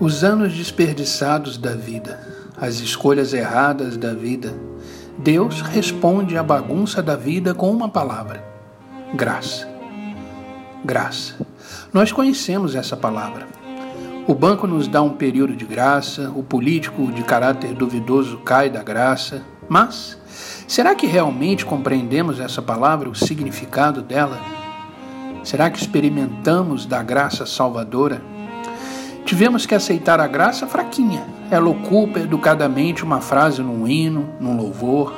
Os anos desperdiçados da vida, as escolhas erradas da vida, Deus responde à bagunça da vida com uma palavra: graça. Graça. Nós conhecemos essa palavra. O banco nos dá um período de graça, o político de caráter duvidoso cai da graça, mas será que realmente compreendemos essa palavra, o significado dela? Será que experimentamos da graça salvadora? Tivemos que aceitar a graça fraquinha. Ela ocupa educadamente uma frase num hino, num louvor,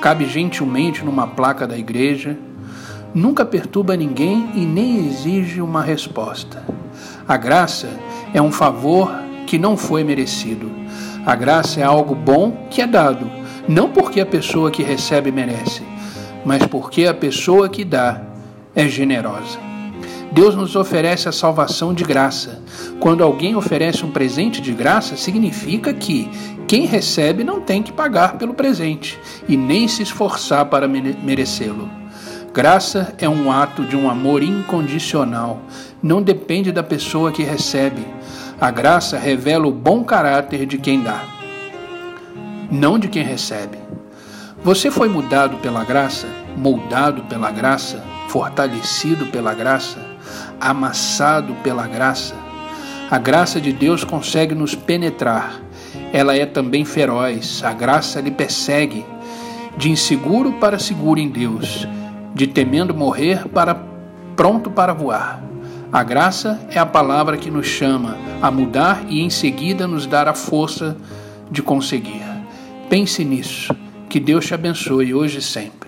cabe gentilmente numa placa da igreja, nunca perturba ninguém e nem exige uma resposta. A graça é um favor que não foi merecido. A graça é algo bom que é dado, não porque a pessoa que recebe merece, mas porque a pessoa que dá é generosa. Deus nos oferece a salvação de graça. Quando alguém oferece um presente de graça, significa que quem recebe não tem que pagar pelo presente e nem se esforçar para merecê-lo. Graça é um ato de um amor incondicional, não depende da pessoa que recebe. A graça revela o bom caráter de quem dá, não de quem recebe. Você foi mudado pela graça, moldado pela graça, fortalecido pela graça? Amassado pela graça. A graça de Deus consegue nos penetrar. Ela é também feroz. A graça lhe persegue, de inseguro para seguro em Deus, de temendo morrer para pronto para voar. A graça é a palavra que nos chama a mudar e em seguida nos dar a força de conseguir. Pense nisso. Que Deus te abençoe hoje e sempre.